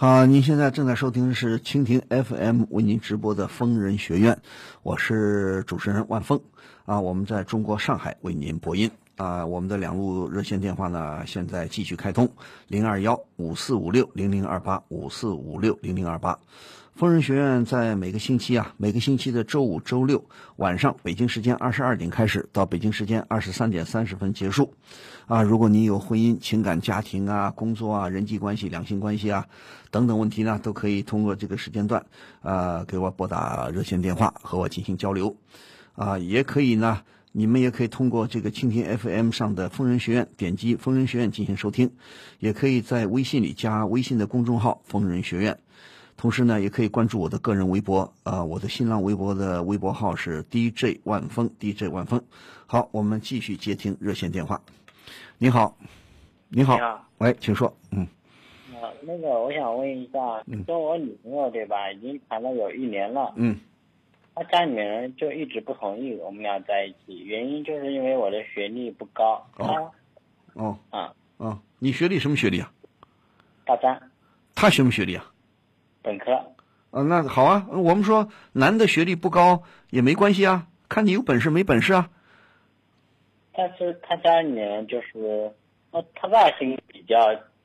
好，您现在正在收听的是蜻蜓 FM 为您直播的疯人学院，我是主持人万峰啊，我们在中国上海为您播音啊，我们的两路热线电话呢现在继续开通，零二幺五四五六零零二八五四五六零零二八。疯人学院在每个星期啊，每个星期的周五、周六晚上，北京时间二十二点开始，到北京时间二十三点三十分结束。啊，如果你有婚姻、情感、家庭啊、工作啊、人际关系、两性关系啊等等问题呢，都可以通过这个时间段，啊，给我拨打热线电话和我进行交流。啊，也可以呢，你们也可以通过这个蜻蜓 FM 上的疯人学院点击疯人学院进行收听，也可以在微信里加微信的公众号疯人学院。同时呢，也可以关注我的个人微博，啊，我的新浪微博的微博号是 DJ 万峰，DJ 万峰。好，我们继续接听热线电话。你好，你好，你好。喂，请说，嗯，啊，那个我想问一下，跟我女朋友对吧，已经谈了有一年了，嗯，她家里面人就一直不同意我们俩在一起，原因就是因为我的学历不高，哦。哦。她啊。哦，你学历什么学历啊？大三。他什么学历啊？本科，啊，那好啊，我们说男的学历不高也没关系啊，看你有本事没本事啊。但是他家里面就是，呃，他爸性格比较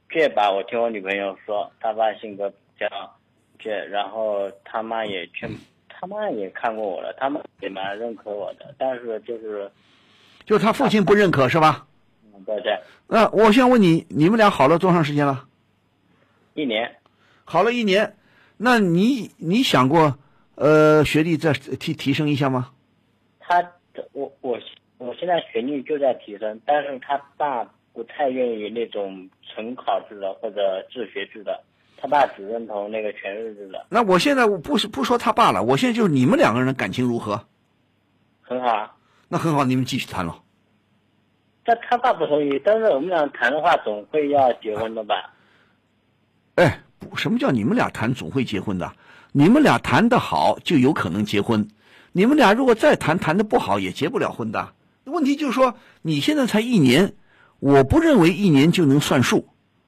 倔吧，我听我女朋友说，他爸性格比较倔，然后他妈也劝，他妈也看过我了，他妈也蛮认可我的，但是就是，就是他父亲不认可是吧？嗯，对对，那我想问你，你们俩好了多长时间了？一年。好了一年，那你你想过，呃，学历再提提升一下吗？他我我我现在学历就在提升，但是他爸不太愿意那种纯考制的或者自学制的，他爸只认同那个全日制的，那我现在我不是不说他爸了，我现在就是你们两个人的感情如何？很好啊。那很好，你们继续谈了。但他爸不同意，但是我们俩谈的话总会要结婚的吧？哎，什么叫你们俩谈总会结婚的？你们俩谈得好就有可能结婚，你们俩如果再谈谈得不好也结不了婚的。问题就是说你现在才一年，我不认为一年就能算数，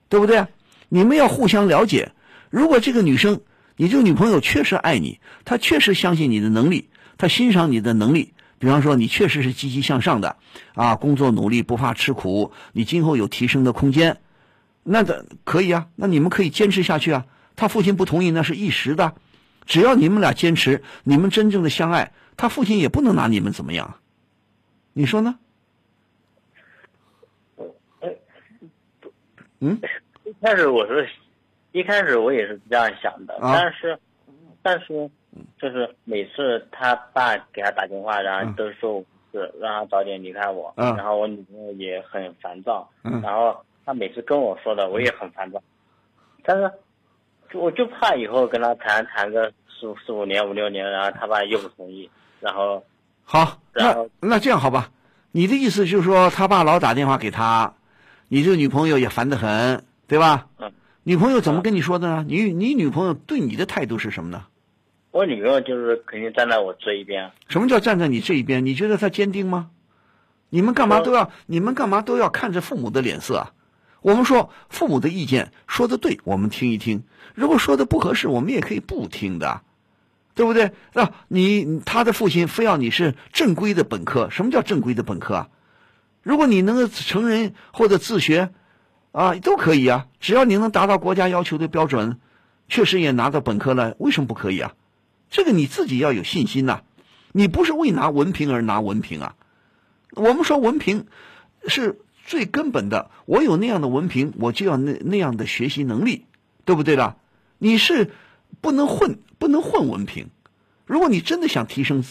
对不对？你们要互相了解。如果这个女生，你这个女朋友确实爱你，她确实相信你的能力，她欣赏你的能力。比方说，你确实是积极向上的，啊，工作努力不怕吃苦，你今后有提升的空间。那的可以啊，那你们可以坚持下去啊。他父亲不同意那是一时的，只要你们俩坚持，你们真正的相爱，他父亲也不能拿你们怎么样。你说呢？嗯，一开始我是，一开始我也是这样想的，啊但是，但是，就是每次他爸给他打电话，然后嗯都说是，让他早点离开我，嗯然后我女朋友也很烦躁，嗯然后他每次跟我说的，我也很烦躁，但是，就我就怕以后跟他谈谈个四五四五年五六年，然后他爸又不同意，然后好，那然后那这样好吧？你的意思就是说，他爸老打电话给他，你这个女朋友也烦得很，对吧？嗯。女朋友怎么跟你说的呢？你你女朋友对你的态度是什么呢？我女朋友就是肯定站在我这一边，什么叫站在你这一边？你觉得她坚定吗？你们干嘛都要？你们干嘛都要看着父母的脸色啊？我们说父母的意见说的对，我们听一听；如果说的不合适，我们也可以不听的，对不对？那，你他的父亲非要你是正规的本科，什么叫正规的本科啊？如果你能够成人或者自学，啊，都可以啊，只要你能达到国家要求的标准，确实也拿到本科了，为什么不可以啊？这个你自己要有信心呐、你不是为拿文凭而拿文凭啊。我们说文凭是最根本的，我有那样的文凭，我就要那那样的学习能力，对不对啦？你是不能混，不能混文凭。如果你真的想提升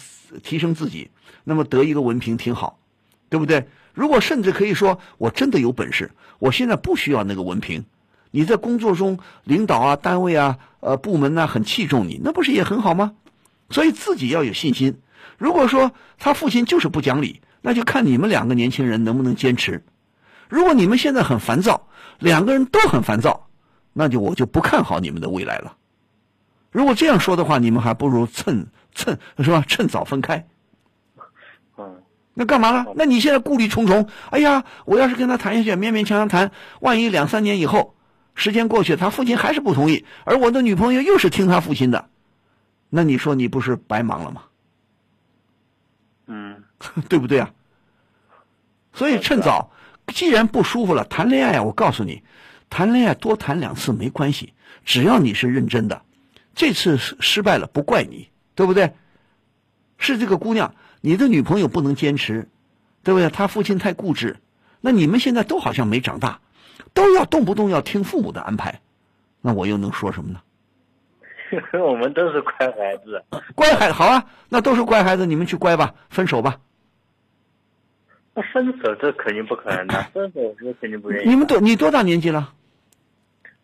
提升自己，那么得一个文凭挺好，对不对？如果甚至可以说，我真的有本事，我现在不需要那个文凭。你在工作中，领导啊、单位啊、呃部门呐、很器重你，那不是也很好吗？所以自己要有信心。如果说他父亲就是不讲理，那就看你们两个年轻人能不能坚持。如果你们现在很烦躁，两个人都很烦躁，那就我就不看好你们的未来了。如果这样说的话，你们还不如趁趁是吧？趁早分开。嗯，那干嘛呢？那你现在顾虑重重，哎呀，我要是跟他谈下去，勉勉强强谈，万一两三年以后，时间过去，他父亲还是不同意，而我的女朋友又是听他父亲的，那你说你不是白忙了吗？嗯，对不对啊？所以趁早，既然不舒服了，谈恋爱啊，我告诉你，谈恋爱多谈两次没关系，只要你是认真的，这次失失败了不怪你，对不对？是这个姑娘，你的女朋友不能坚持，对不对？她父亲太固执，那你们现在都好像没长大，都要动不动要听父母的安排，那我又能说什么呢？我们都是乖孩子。乖孩子好啊，那都是乖孩子，你们去乖吧，分手吧。那分手这肯定不可能的，分手我肯定不愿意。你们多你多大年纪了？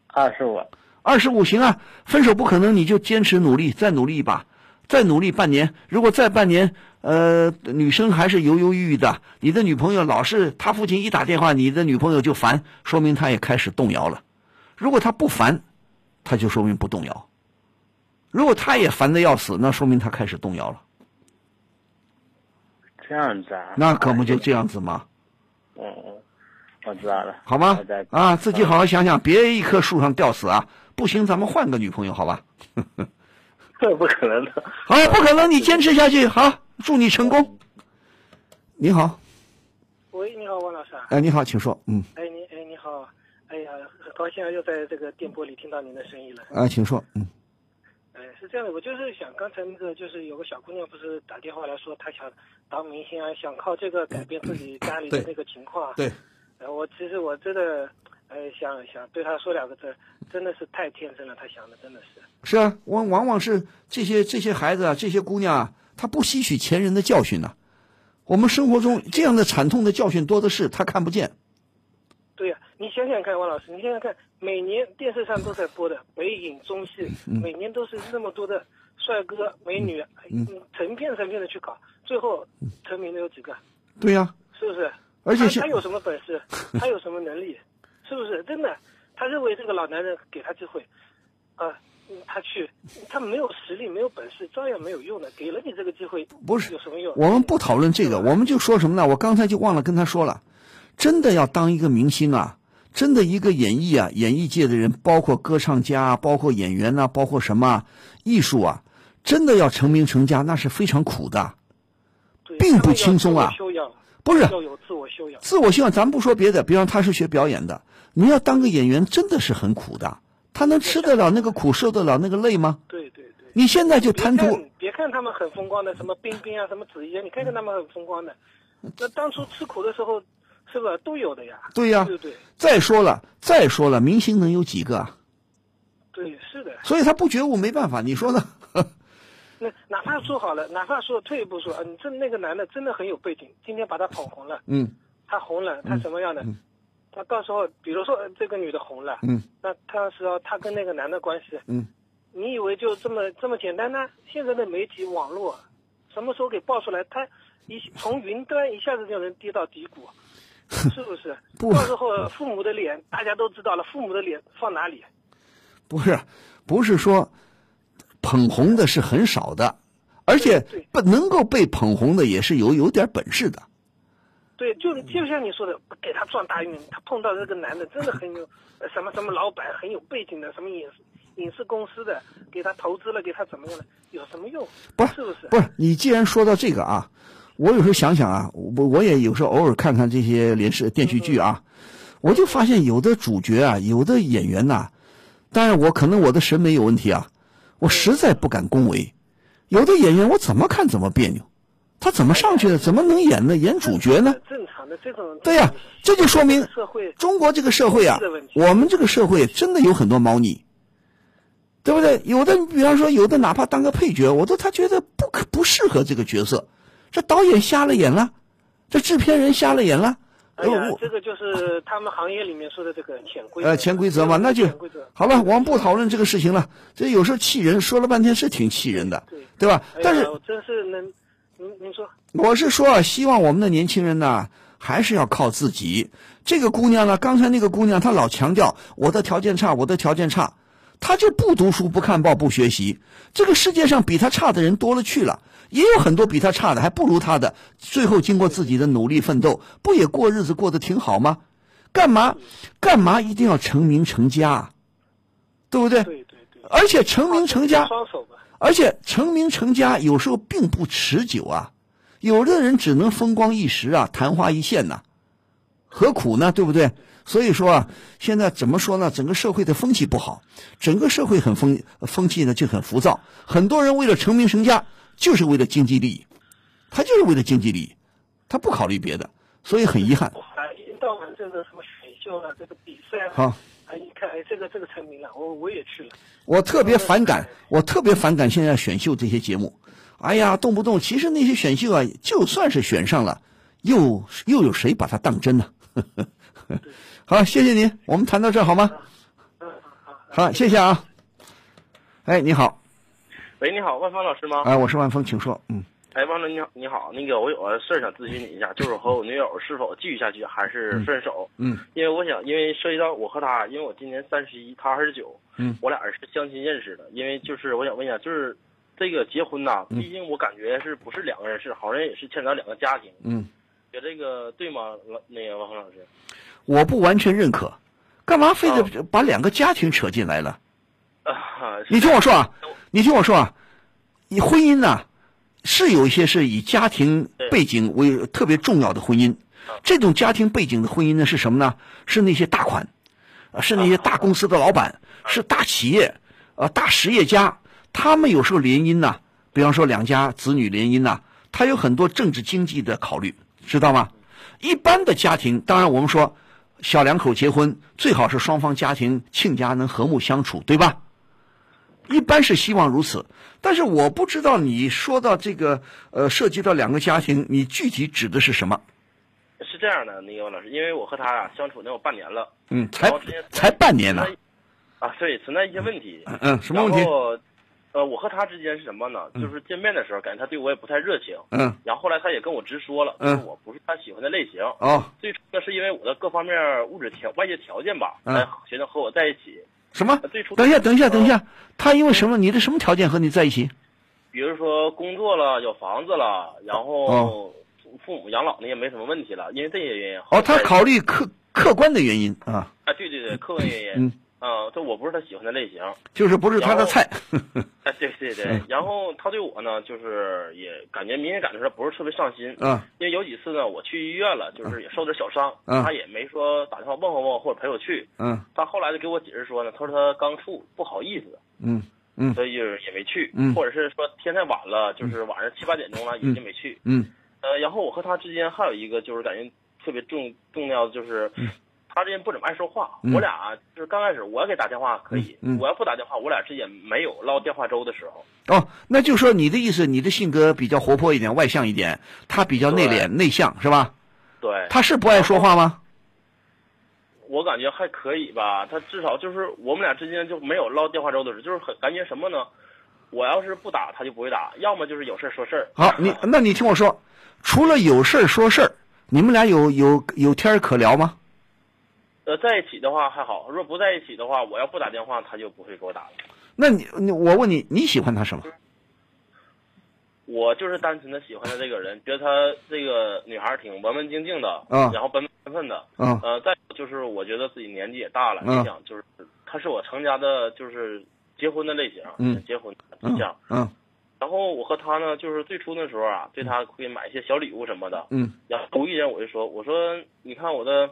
二十五。二十五行啊，分手不可能，你就坚持努力，再努力一把，再努力半年。如果再半年，呃，女生还是犹犹豫豫的，你的女朋友老是她父亲一打电话，你的女朋友就烦，说明她也开始动摇了。如果他不烦，他就说明不动摇；如果他也烦的要死，那说明他开始动摇了。这样子啊？那可不就这样子吗？嗯嗯，我知道了。好吗？啊，自己好好想想，别一棵树上吊死啊！不行，咱们换个女朋友，好吧？这 不可能的。好，不可能，你坚持下去。好，祝你成功。你好，喂，你好，王老师啊。哎，你好，请说。嗯，哎，你哎，你好，哎呀，很高兴啊，又在这个电波里听到您的声音了。啊，请说。嗯，哎，是这样的，我就是想刚才那个，就是有个小姑娘不是打电话来说，她想当明星啊，想靠这个改变自己 家里的对那个情况啊。对，呃，我其实我真的，呃，想想对她说两个字，真的是太天真了，她想的真的是。是啊，往往往是这些这些孩子啊，这些姑娘啊，她不吸取前人的教训呢、我们生活中这样的惨痛的教训多的是，她看不见。对呀、你想想看，王老师，你想想看，每年电视上都在播的北影中戏，每年都是那么多的帅哥美女，嗯，成片成片的去搞，最后成名的有几个？对呀、是不是？而且他他有什么本事？他有什么能力？是不是真的？他认为这个老男人给他机会，啊、嗯他去，他没有实力，没有本事，照样没有用的。给了你这个机会，不是有什么用？我们不讨论这个，我们就说什么呢？我刚才就忘了跟他说了，真的要当一个明星啊，真的一个演艺啊，演艺界的人，包括歌唱家啊，包括演员呐、包括什么啊艺术啊，真的要成名成家，那是非常苦的。并不轻松啊不是要有自我修养。自我修养，咱不说别的，比方他是学表演的，你要当个演员，真的是很苦的。他能吃得了那个苦，受得了那个累吗？对对对。你现在就贪图看别看他们很风光的，什么冰冰啊，什么子怡啊，你看看他们很风光的，那当初吃苦的时候，是吧，都有的呀。对呀对对？再说了，再说了，明星能有几个啊？对，是的。所以他不觉悟，没办法，你说呢？那哪怕说好了，哪怕说退一步说，啊，你这那个男的真的很有背景，今天把他捧红了，嗯他红了，他什么样的？他到时候，比如说呃这个女的红了，嗯那他时候他跟那个男的关系，嗯，你以为就这么这么简单呢？现在的媒体网络，什么时候给爆出来？他一从云端一下子就能跌到低谷，是不是？不到时候父母的脸大家都知道了，父母的脸放哪里？不是，不是说捧红的是很少的，而且不能够被捧红的也是有有点本事的。对，就就像你说的，给他撞大运，他碰到这个男的真的很有 呃什么什么老板很有背景的，什么影视影视公司的，给他投资了，给他怎么样了，有什么用？不是是不是？不是，你既然说到这个啊，我有时候想想啊，我我也有时候偶尔看看这些连视电视剧啊，我就发现有的主角啊，有的演员呐、当然我可能我的审美有问题啊，我实在不敢恭维。有的演员我怎么看怎么别扭，他怎么上去的？怎么能演呢？演主角呢？正常的这种对呀、这就说明社会中国这个社会啊我们这个社会真的有很多猫腻，对不对？有的，比方说，有的哪怕当个配角，我都他觉得不可不适合这个角色，这导演瞎了眼了，这制片人瞎了眼了。哎呀这个就是他们行业里面说的这个潜规则。呃，潜规则嘛，那就。好了，我们不讨论这个事情了。这有时候气人，说了半天是挺气人的，对对吧？哎但是我真是能，您您说，我是说啊，希望我们的年轻人呢，还是要靠自己。这个姑娘呢，刚才那个姑娘，她老强调我的条件差，我的条件差，她就不读书、不看报、不学习。这个世界上比她差的人多了去了，也有很多比他差的，还不如他的。最后经过自己的努力奋斗，不也过日子过得挺好吗？干嘛干嘛一定要成名成家？对不对？对对对。而且成名成家。而且成名成家有时候并不持久啊，有的人只能风光一时啊，昙花一现呐，何苦呢？对不对？所以说啊，现在怎么说呢？整个社会的风气不好，整个社会很风风气呢就很浮躁，很多人为了成名成家，就是为了经济利益，他就是为了经济利益，他不考虑别的，所以很遗憾。一天到晚这个什么选秀啊，这个比赛啊。好。哎！一看，哎，这个这个成名了，我我也去了。我特别反感，我特别反感现在选秀这些节目。哎呀，动不动其实那些选秀啊，就算是选上了，又又有谁把它当真呢？好，谢谢您，我们谈到这好吗？嗯好，谢谢啊。哎，你好。喂，你好，万峰老师吗？哎，我是万峰，请说。嗯。哎，万总你好，你好，那个我有个事儿想咨询你一下，就是和我女友是否继续下去，还是分手？嗯，因为我想，因为涉及到我和她，因为我今年三十一，她二十九，嗯，我俩是相亲认识的。因为就是我想问一下，就是这个结婚呐，毕竟我感觉是不是两个人是，好像也是牵扯两个家庭。嗯，觉这个对吗？老那个万峰老师，我不完全认可，干嘛非得把两个家庭扯进来了？啊，你听我说啊，你听我说啊，你婚姻呐。是有一些是以家庭背景为特别重要的婚姻，这种家庭背景的婚姻呢是什么呢？是那些大款，是那些大公司的老板，是大企业，呃，大实业家，他们有时候联姻呐，比方说两家子女联姻呐，他有很多政治经济的考虑，知道吗？一般的家庭，当然我们说小两口结婚，最好是双方家庭亲家能和睦相处，对吧？一般是希望如此，但是我不知道你说到这个呃，涉及到两个家庭，你具体指的是什么？是这样的，那个老师，因为我和他啊相处能有半年了，嗯，才才半年呢，啊，对，存在一些问题，嗯，什么问题？呃，我和他之间是什么呢？就是见面的时候，感觉他对我也不太热情，嗯，然后后来他也跟我直说了，嗯，我不是他喜欢的类型，哦，最初呢是因为我的各方面物质条外界条件吧，才决定和我在一起。什么？等一下，等一下，等一下，他因为什么？你的什么条件和你在一起？比如说工作了，有房子了，然后父母养老呢也没什么问题了，因为这些原因。哦，他考虑客客观的原因啊。啊，对对对，客观原因。嗯。啊，这我不是他喜欢的类型，就是不是他的菜。哎，对对对，然后他对我呢，就是也感觉明显感觉他不是特别上心。嗯。因为有几次呢，我去医院了，就是也受点小伤，他也没说打电话问候问候或者陪我去。嗯。他后来就给我解释说呢，他说他刚处不好意思。嗯嗯。所以就是也没去。嗯。或者是说天太晚了，就是晚上七八点钟了，也就没去。嗯。呃，然后我和他之间还有一个就是感觉特别重重要的就是。他这人不怎么爱说话，我俩就是刚开始我给打电话可以，我要不打电话，我俩之间没有唠电话粥的时候。哦，那就说你的意思，你的性格比较活泼一点，外向一点，他比较内敛内向，是吧？对。他是不爱说话吗？我感觉还可以吧，他至少就是我们俩之间就没有唠电话粥的时候，就是很感觉什么呢？我要是不打，他就不会打；要么就是有事说事儿。好，你那你听我说，除了有事说事儿，你们俩有有有天可聊吗？呃，在一起的话还好，如果不在一起的话，我要不打电话，他就不会给我打了。那你，你我问你，你喜欢他什么？我就是单纯的喜欢他这个人，觉得他这个女孩挺文文静静的，嗯，然后本本分分的，嗯，呃，再就是我觉得自己年纪也大了，你想就是他是我成家的，就是结婚的类型，嗯，结婚对象，嗯，然后我和他呢，就是最初的时候啊，对他会买一些小礼物什么的，嗯，然后无意间我就说，我说你看我的。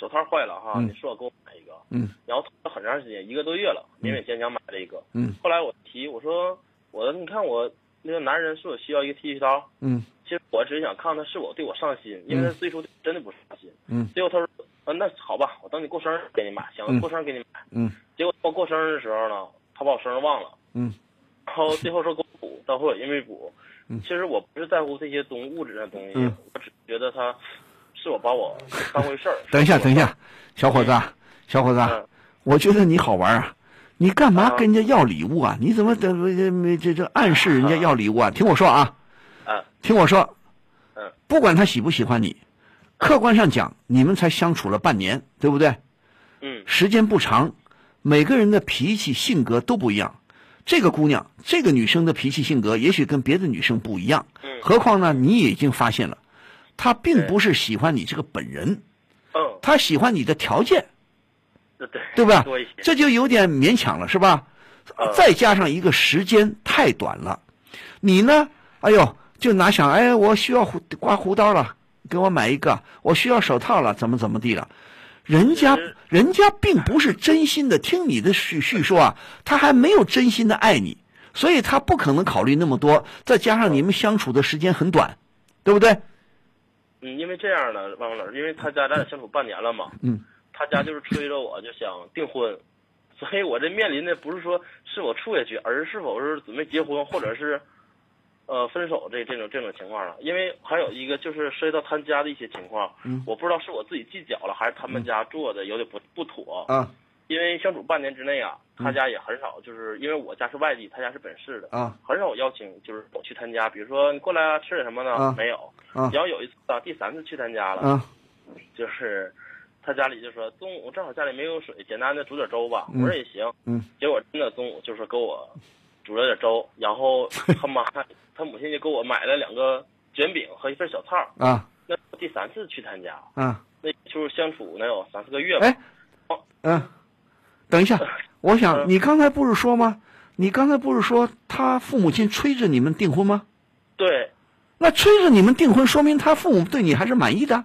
手套坏了哈，你说我给我买一个，嗯，然后拖了很长时间，一个多月了，勉勉强强买了一个，嗯，后来我提我说我你看我那个男人是我需要一个剃须刀，嗯，其实我只是想看看他是否对我上心，因为他最初真的不上心，嗯，结果他说，嗯，那好吧，我等你过生日给你买，想过生日给你买，嗯，结果到过生日的时候呢，他把我生日忘了，嗯，然后最后说给我补，到后也没补，嗯，其实我不是在乎这些东物质的东西，嗯，我只觉得他。是我把我 当回事儿。等一下，等一下，小伙子，小伙子，我觉得你好玩啊！你干嘛跟人家要礼物啊？你怎么这这这这暗示人家 要礼物啊？听我说啊，听我说，嗯，不管他喜不喜欢你，客观上讲，你们才相处了半年，对不对？嗯，时间不长，每个人的脾气性格都不一样。这个姑娘，这个女生的脾气性格也许跟别的女生不一样。嗯，何况呢，你已经发现了。他并不是喜欢你这个本人，嗯，他喜欢你的条件，对吧？这就有点勉强了，是吧？嗯再加上一个时间太短了，你呢？哎呦，就拿想，哎，我需要胡刮胡刀了，给我买一个；我需要手套了，怎么怎么地了？人家人家并不是真心的听你的叙叙说啊，他还没有真心的爱你，所以他不可能考虑那么多。再加上你们相处的时间很短，对不对？嗯，因为这样呢，王老师，因为他家咱俩相处半年了嘛，嗯，他家就是催着我就想订婚，所以我这面临的不是说是否处下去，而是否是准备结婚，或者是呃分手这这种这种情况了。因为还有一个就是涉及到他家的一些情况，嗯我不知道是我自己计较了，还是他们家做的有点不不妥。啊因为相处半年之内啊，嗯他家也很少，就是因为我家是外地，他家是本市的，啊很少邀请，就是我去他家，比如说你过来啊，吃点什么呢？啊没有。啊然后有一次啊，第三次去他家了，啊就是他家里就说中午正好家里没有水，简单的煮点粥吧。嗯我说也行。嗯结果真的中午就是给我煮了点粥，然后 他妈他母亲就给我买了两个卷饼和一份小菜。啊那第三次去他家，啊！那就是相处能有三四个月吧。哎，嗯，等一下，我想嗯你刚才不是说吗？你刚才不是说他父母亲催着你们订婚吗？对那催着你们订婚，说明他父母对你还是满意的。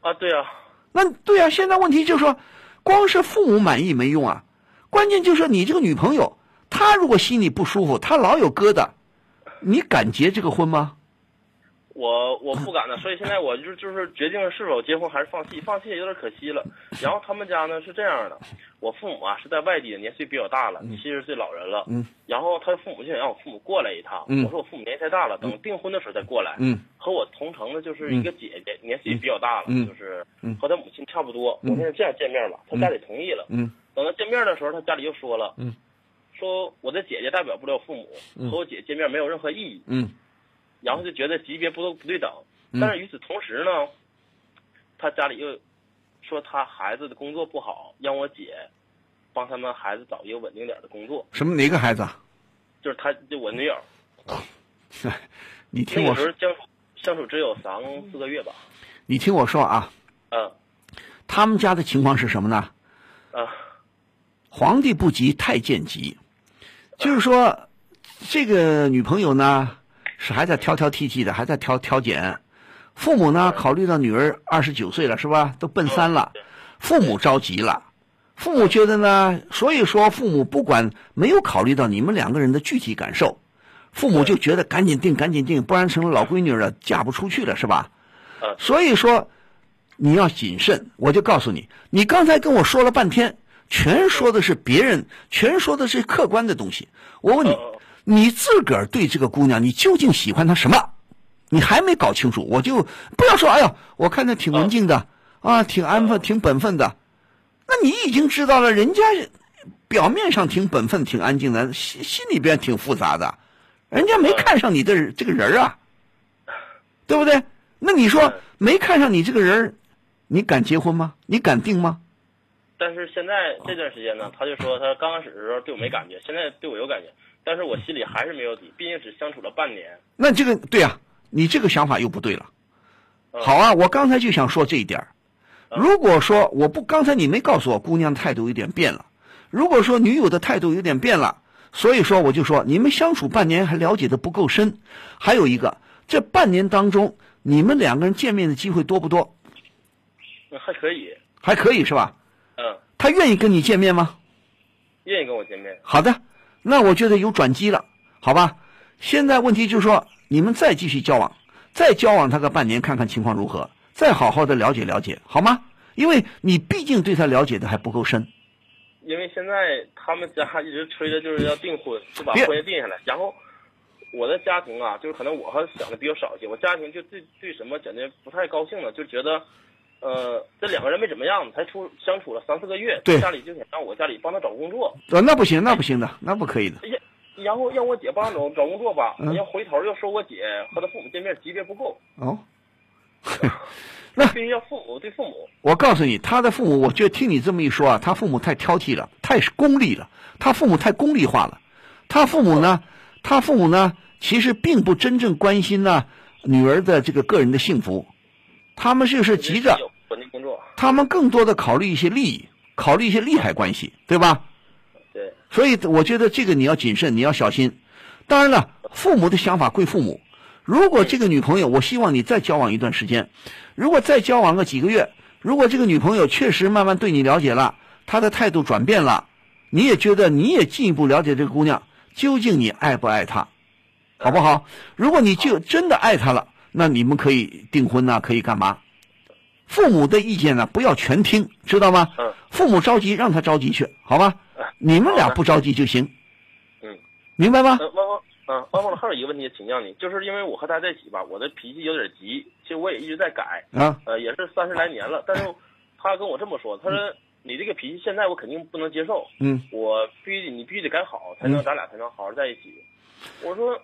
啊，对啊，那对啊，现在问题就是说，光是父母满意没用啊，关键就是你这个女朋友，她如果心里不舒服，她老有疙瘩，你敢结这个婚吗？我我不敢的，所以现在我就就是决定是否结婚还是放弃，放弃也有点可惜了。然后他们家呢是这样的，我父母啊是在外地，年岁比较大了，七十岁老人了。嗯。然后他父母就想让我父母过来一趟，嗯我说我父母年纪太大了，等订婚的时候再过来。嗯和我同城的就是一个姐姐，年岁也比较大了，嗯就是嗯和他母亲差不多。嗯我现在这样见面吧，他家里同意了。嗯等到见面的时候，他家里又说了，嗯说我的姐姐代表不了父母，嗯和我姐见面没有任何意义。嗯然后就觉得级别不都不对等。嗯但是与此同时呢，他家里又说他孩子的工作不好，让我姐帮他们孩子找一个稳定点的工作。什么哪个孩子啊？就是他就我女友，你听我说那个时候，相处相处只有三四个月吧。你听我说啊，嗯他们家的情况是什么呢？嗯皇帝不急太监急，就是说，这个女朋友呢是还在挑挑剔剔的，还在挑挑拣。父母呢考虑到女儿二十九岁了，是吧？都奔三了，父母着急了。父母觉得呢，所以说父母不管没有考虑到你们两个人的具体感受，父母就觉得赶紧定，赶紧定，不然成了老闺女了，嫁不出去了，是吧？嗯所以说你要谨慎。我就告诉你，你刚才跟我说了半天，全说的是别人，全说的是客观的东西。我问你你自个儿对这个姑娘，你究竟喜欢她什么？你还没搞清楚，我就不要说，哎呀，我看她挺文静的啊，挺安分、挺本分的。那你已经知道了，人家表面上挺本分、挺安静的，心心里边挺复杂的，人家没看上你的这个人儿啊，对不对？那你说嗯没看上你这个人儿，你敢结婚吗？你敢定吗？但是现在这段时间呢，他就说他刚开始的时候对我没感觉，现在对我有感觉，但是我心里还是没有底，毕竟只相处了半年。那这个对啊，你这个想法又不对了。嗯好啊，我刚才就想说这一点儿。如果说我不，刚才你没告诉我姑娘态度有点变了。如果说女友的态度有点变了，所以说我就说你们相处半年还了解的不够深。还有一个，这半年当中你们两个人见面的机会多不多？那还可以，还可以是吧？嗯，他愿意跟你见面吗？愿意跟我见面。好的，那我觉得有转机了，好吧？现在问题就是说，你们再继续交往，再交往他个半年，看看情况如何，再好好的了解了解，好吗？因为你毕竟对他了解的还不够深。因为现在他们家一直催着就是要订婚，就把婚也定下来。然后我的家庭啊，就是可能我还想的比较少一些，我家庭就对对什么感觉不太高兴了，就觉得，呃，这两个人没怎么样，才处相处了三四个月，对家里就想让我家里帮他找工作，呃，那不行，那不行的，那不可以的。然后让我姐帮他找找工作吧，嗯要回头又说我姐和他父母见面级别不够，哦，那必须要父母对父母，我告诉你，他的父母，我觉得听你这么一说啊，他父母太挑剔了，太功利了，他父母太功利化了。他父母呢，他父母呢，其实并不真正关心呢女儿的这个个人的幸福，他们就是急着有稳定工作，他们更多的考虑一些利益，考虑一些利害关系，对吧？对，所以我觉得这个你要谨慎，你要小心。当然了，父母的想法归父母。如果这个女朋友，我希望你再交往一段时间。如果再交往个几个月，如果这个女朋友确实慢慢对你了解了，她的态度转变了，你也觉得你也进一步了解这个姑娘，究竟你爱不爱她，好不好？如果你就真的爱她了，那你们可以订婚呐，可以干嘛？父母的意见呢，不要全听，知道吗？嗯。父母着急，让他着急去，好吧？你们俩不着急就行。嗯。明白吗？呃，汪汪，嗯，汪汪，还有一个问题请教你，就是因为我和他在一起吧，我的脾气有点急，其实我也一直在改。啊。呃，也是三十来年了，但是他跟我这么说，他说你这个脾气现在我肯定不能接受。嗯。我必须你必须得改好，才能咱俩才能好好在一起。我说，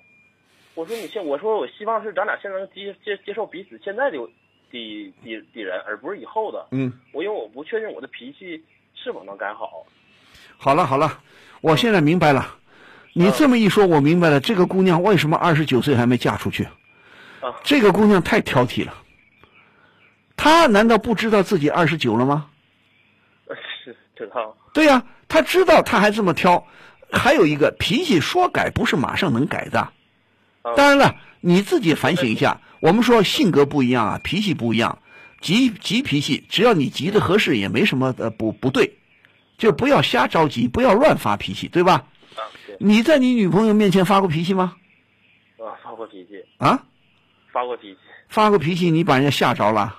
我说你现我说我希望是咱俩现在能接接接受彼此现在的。的的的人，而不是以后的。嗯，我因为我不确定我的脾气是否能改好。好了好了，我现在明白了。你这么一说，我明白了。这个姑娘为什么二十九岁还没嫁出去？啊，这个姑娘太挑剔了。她难道不知道自己二十九了吗？是知道。对呀，她知道，她还这么挑。还有一个脾气说改不是马上能改的。当然了，你自己反省一下。我们说性格不一样啊，脾气不一样，急急脾气，只要你急的合适，也没什么呃不不对，就不要瞎着急，不要乱发脾气，对吧？啊，对。你在你女朋友面前发过脾气吗？啊，发过脾气。啊？发过脾气。发过脾气，你把人家吓着了。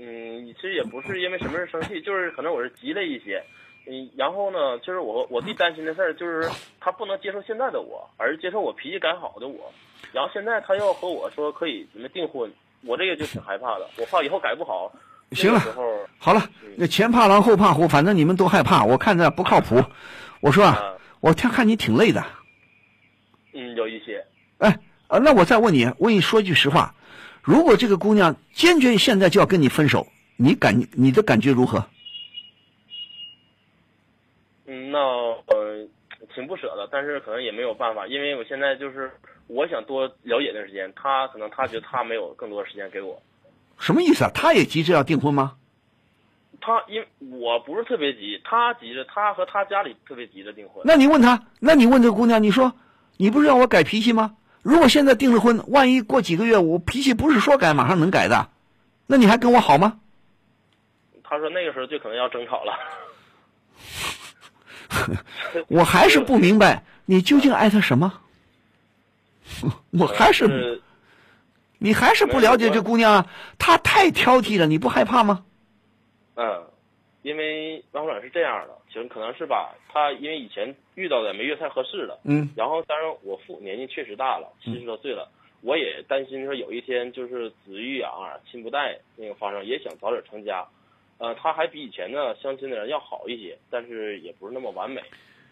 嗯，其实也不是因为什么事生气，就是可能我是急了一些。嗯，然后呢，就是我我最担心的事儿就是他不能接受现在的我，而是接受我脾气改好的我。然后现在他要和我说可以准备订婚，我这个就挺害怕的，我怕以后改不好。行了，好了，那前怕狼后怕虎，反正你们都害怕，我看着不靠谱。我说啊，我看看你挺累的。嗯，有一些。哎，啊，那我再问你，问你说句实话，如果这个姑娘坚决现在就要跟你分手，你感你的感觉如何？嗯，那呃，挺不舍的，但是可能也没有办法，因为我现在就是。我想多了解段时间，他可能他觉得他没有更多的时间给我，什么意思啊？他也急着要订婚吗？他因我不是特别急，他急着，他和他家里特别急着订婚。那你问他，那你问这个姑娘，你说你不是让我改脾气吗？如果现在订了婚，万一过几个月我脾气不是说改马上能改的，那你还跟我好吗？他说那个时候就可能要争吵了。我还是不明白，你究竟爱他什么？我还是，你还是不了解这姑娘啊？她太挑剔了，你不害怕吗？嗯，因为王老师是这样的，其实可能是吧，她因为以前遇到的没遇太合适的，嗯，然后当然我父年纪确实大了，七十多岁了，我也担心说有一天就是子欲养而亲不待那个发生，也想早点成家。呃，他还比以前呢相亲的人要好一些，但是也不是那么完美。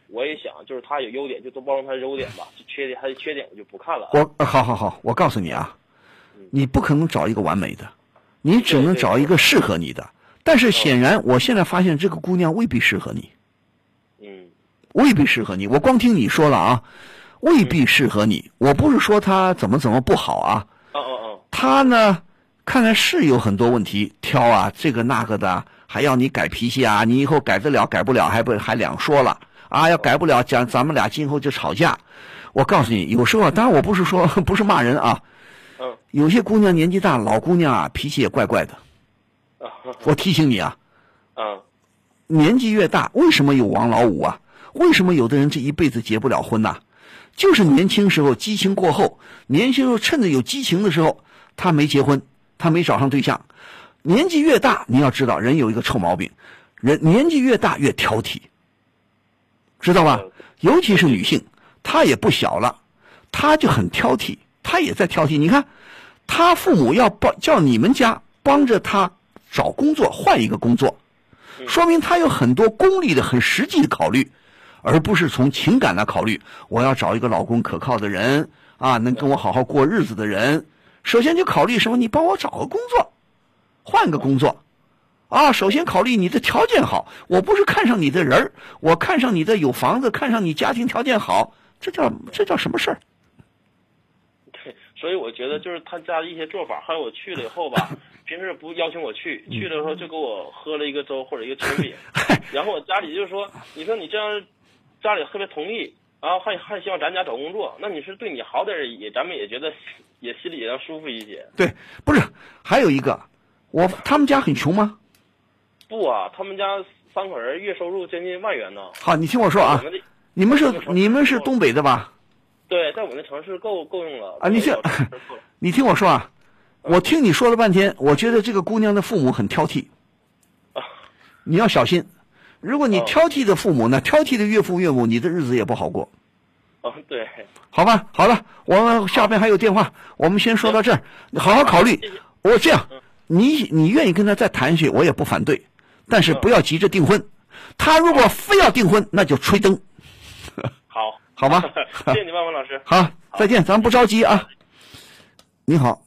我也想，就是他有优点，就多包容他的优点吧。就缺点，他的缺点我就不看了。我好好好，我告诉你啊，你不可能找一个完美的，你只能找一个适合你的。但是显然，我现在发现这个姑娘未必适合你。嗯，未必适合你。我光听你说了啊，未必适合你。我不是说她怎么怎么不好啊。哦哦哦。她呢，看来是有很多问题，挑啊这个那个的，还要你改脾气啊，你以后改得了改不了，还不还两说了。啊，要改不了，讲咱们俩今后就吵架。我告诉你，有时候当然我不是说 不是骂人啊，嗯，有些姑娘年纪大，老姑娘啊，脾气也怪怪的。我提醒你啊，嗯，年纪越大，为什么有王老五啊？为什么有的人这一辈子结不了婚呐？就是年轻时候激情过后，年轻时候趁着有激情的时候，他没结婚，他没找上对象。年纪越大，你要知道，人有一个臭毛病，人年纪越大越挑剔。知道吧？尤其是女性，她也不小了，她就很挑剔，她也在挑剔。你看，她父母要帮叫你们家帮着她找工作，换一个工作，说明她有很多功利的、很实际的考虑，而不是从情感来考虑。我要找一个老公可靠的人啊，能跟我好好过日子的人。首先就考虑什么？你帮我找个工作，换个工作。啊，首先考虑你的条件好，我不是看上你的人儿，我看上你的有房子，看上你家庭条件好，这叫这叫什么事儿？对，所以我觉得就是他家的一些做法，还有我去了以后吧，平时不邀请我去，去的时候就给我喝了一个粥或者一个 清饼，然后我家里就说，你说你这样，家里特别同意，然后还还希望咱家找工作，那你是对你好点儿也，咱们也觉得也心里也要舒服一些。对，不是，还有一个，我他们家很穷吗？不啊，他们家三口人月收入将近万元呢。好，你听我说啊你们是你们是东北的吧？对，在我们的城市够够用了啊你这够了 够了你听我说啊，我听你说了半天，我觉得这个姑娘的父母很挑剔，啊你要小心。如果你哦挑剔的父母呢，挑剔的岳父岳母，你的日子也不好过，哦，对，好吧？好了，我们下边还有电话，我们先说到这儿，你好好考虑。我这样，你你愿意跟他再谈下去，我也不反对，但是不要急着订婚。他如果非要订婚，那就吹灯，好，好吧 谢谢你，万文老师。好，再见，咱们不着急啊。你好，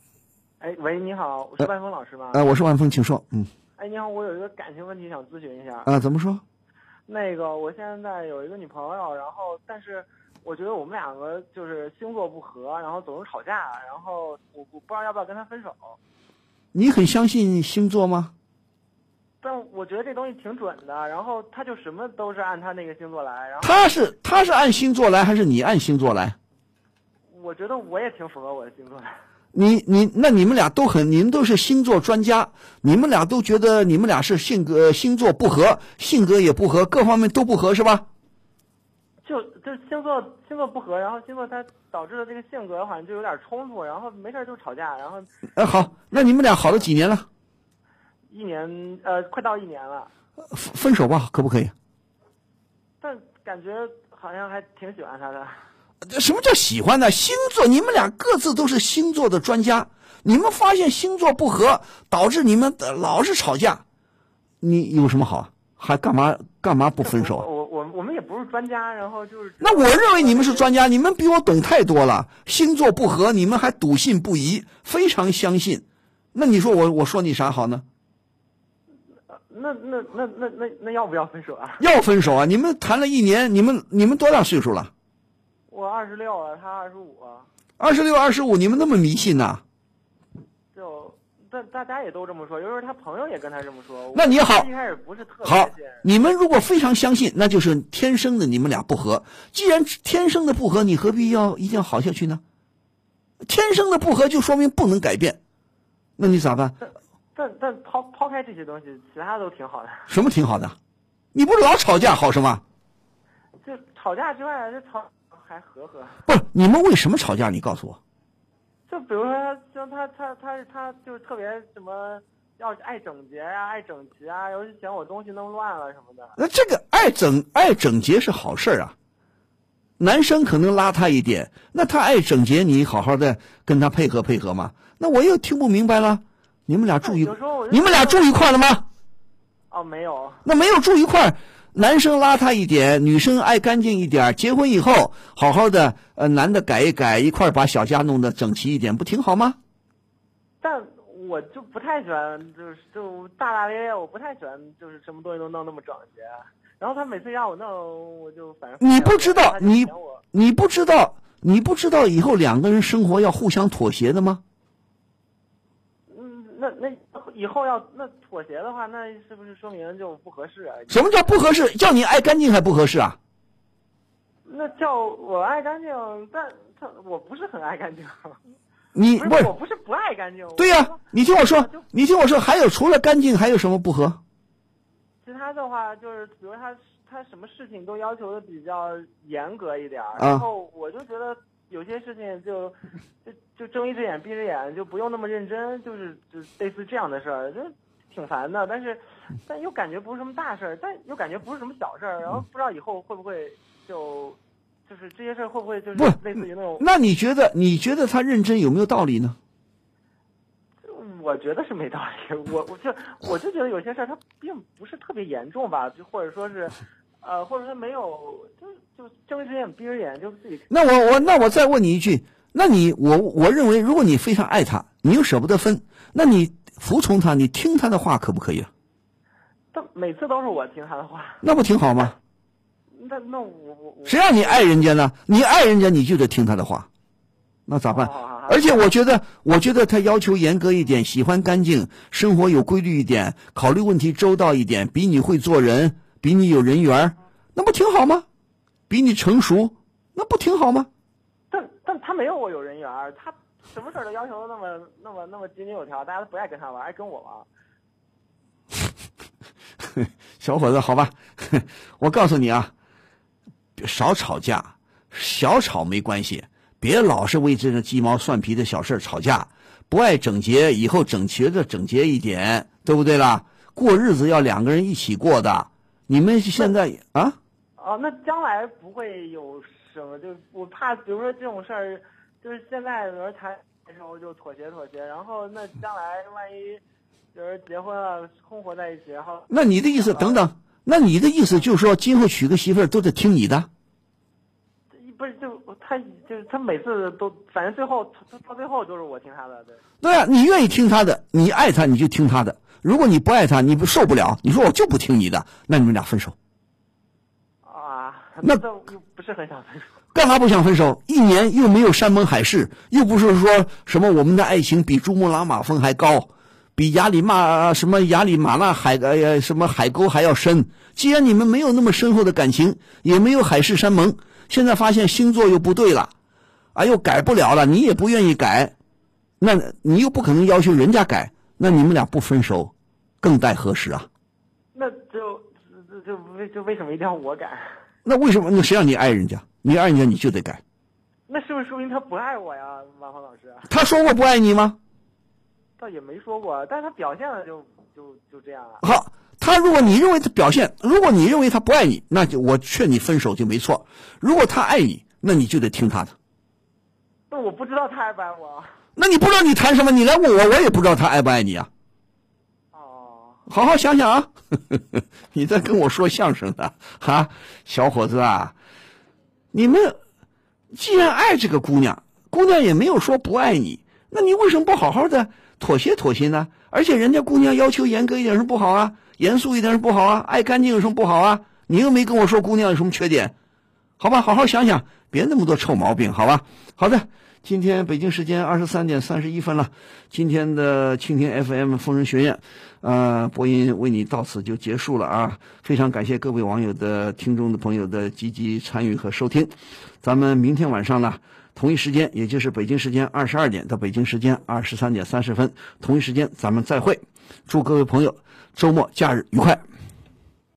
哎，喂，你好，我是万峰老师吗？呃，我是万峰，请说。嗯，哎，你好，我有一个感情问题想咨询一下。啊，怎么说？那个，我现在有一个女朋友，然后但是我觉得我们两个就是星座不合，然后总是吵架，然后我我不知道要不要跟他分手。你很相信星座吗？但我觉得这东西挺准的，然后他就什么都是按他那个星座来，然后他是他是按星座来，还是你按星座来？我觉得我也挺符合我的星座的。你你那你们俩都很，你们都是星座专家，你们俩都觉得你们俩是性格星座不合，性格也不合，各方面都不合，是吧？就就星座星座不合，然后星座它导致的这个性格好像就有点冲突，然后没事儿就吵架，然后呃，好，那你们俩好了几年了？一年呃快到一年了，分分手吧，可不可以？但感觉好像还挺喜欢他的。什么叫喜欢呢？星座，你们俩各自都是星座的专家，你们发现星座不合，导致你们呃老是吵架，你有什么好啊？还干嘛干嘛不分手不是专家，然后就是那我认为你们是专家，你们比我懂太多了。星座不合，你们还笃信不疑，非常相信。那你说我我说你啥好呢？那那那那那那要不要分手啊？要分手啊！你们谈了一年，你们你们多大岁数了？我二十六了，他二十五啊，二十六、二十五，你们那么迷信呐、就但大家也都这么说，有时候他朋友也跟他这么说。那你好一开始不是特别好信，你们如果非常相信，那就是天生的你们俩不合。既然天生的不合，你何必要一定要好下去呢？天生的不合就说明不能改变，那你咋办？但但抛抛开这些东西，其他都挺好的。什么挺好的？你不是老吵架好什么？就吵架之外，这吵还和和。不是你们为什么吵架？你告诉我。就比如说，像他他他他就是特别什么，要爱整洁呀、爱整齐啊，尤其嫌我东西弄乱了什么的。那这个爱整爱整洁是好事儿啊。男生可能邋遢一点，那他爱整洁，你好好的跟他配合配合嘛。那我又听不明白了，你们俩住一你们俩住一块了吗？哦，没有。那没有住一块儿，男生邋遢一点，女生爱干净一点。结婚以后，好好的，呃，男的改一改，一块把小家弄得整齐一点，不挺好吗？但我就不太喜欢，就是就大大咧咧，我不太喜欢，就是什么东西都弄那么整洁。然后他每次让我弄，我就反正你不知道你你不知道，你不知道以后两个人生活要互相妥协的吗？嗯，那那以后要那妥协的话，那是不是说明就不合适啊？什么叫不合适？叫你爱干净还不合适啊？那叫我爱干净，但他我不是很爱干净。你不是我不是不爱干净。对呀、你听我说，你听我说，还有除了干净还有什么不合？其他的话就是，比如他他什么事情都要求的比较严格一点，啊然后我就觉得有些事情就就就睁一只眼闭一只眼，就不用那么认真，就是就类似这样的事儿，就挺烦的。但是但又感觉不是什么大事儿，但又感觉不是什么小事儿，然后不知道以后会不会就就是这些事儿会不会就是类似于那种，那你觉得你觉得他认真有没有道理呢？我觉得是没道理。我我就我就觉得有些事儿它并不是特别严重吧，就或者说是。呃，或者说没有，就就睁一只眼闭一只眼，就自己那我我那我再问你一句，那你我我认为，如果你非常爱他，你又舍不得分，那你服从他，你听他的话可不可以啊？但每次都是我听他的话，那不挺好吗？那那我我我谁让你爱人家呢？你爱人家，你就得听他的话，那咋办？而且我觉得，我觉得他要求严格一点，喜欢干净，生活有规律一点，考虑问题周到一点，比你会做人，比你有人缘，那不挺好吗？比你成熟，那不挺好吗？但但他没有我有人缘儿，他什么事儿都要求那么那么那么井井有条，大家都不爱跟他玩，爱跟我玩。小伙子，好吧，我告诉你啊，少吵架，小吵没关系，别老是为这个鸡毛蒜皮的小事吵架。不爱整洁，以后整齐的整洁一点，对不对啦？过日子要两个人一起过的。你们现在啊？哦，那将来不会有什么，就我怕，比如说这种事儿，就是现在有人谈的时候就妥协妥协，然后那将来万一有人结婚了，生活在一起，然后那你的意思，等等，那你的意思就是说，今后娶个媳妇儿都得听你的？不是就他就是他每次都，反正最后到到最后都是我听他的，对。对啊，你愿意听他的，你爱他你就听他的。如果你不爱他，你不受不了，你说我就不听你的，那你们俩分手。啊，那又不是很想分手。干嘛不想分手？一年又没有山盟海誓，又不是说什么我们的爱情比珠穆朗玛峰还高，比雅里玛什么雅里马纳海呃什么海沟还要深。既然你们没有那么深厚的感情，也没有海誓山盟，现在发现星座又不对了，啊又改不了了，你也不愿意改，那你又不可能要求人家改，那你们俩不分手，更待何时啊？那就就就为就为什么一定要我改？那为什么？那谁让你爱人家？你爱人家你就得改。那是不是说明他不爱我呀，王芳老师？他说过不爱你吗？倒也没说过，但是他表现的就就就这样了。好，他如果你认为他表现，如果你认为他不爱你，那就我劝你分手就没错。如果他爱你，那你就得听他的。那我不知道他爱不爱我。那你不知道你谈什么？你来问我，我也不知道他爱不爱你啊。哦，好好想想啊！你在跟我说相声呢，哈，小伙子啊，你们既然爱这个姑娘，姑娘也没有说不爱你，那你为什么不好好的妥协妥协呢？而且人家姑娘要求严格一点是不好啊，严肃一点是不好啊，爱干净有什么不好啊？你又没跟我说姑娘有什么缺点，好吧，好好想想，别那么多臭毛病，好吧？好的。今天北京时间二十三点三十一分了，今天的蜻蜓 FM 疯人学院，呃，播音为你到此就结束了啊！非常感谢各位网友的听众的朋友的积极参与和收听，咱们明天晚上呢，同一时间，也就是北京时间二十二点到北京时间二十三点三十分，同一时间咱们再会，祝各位朋友周末假日愉快。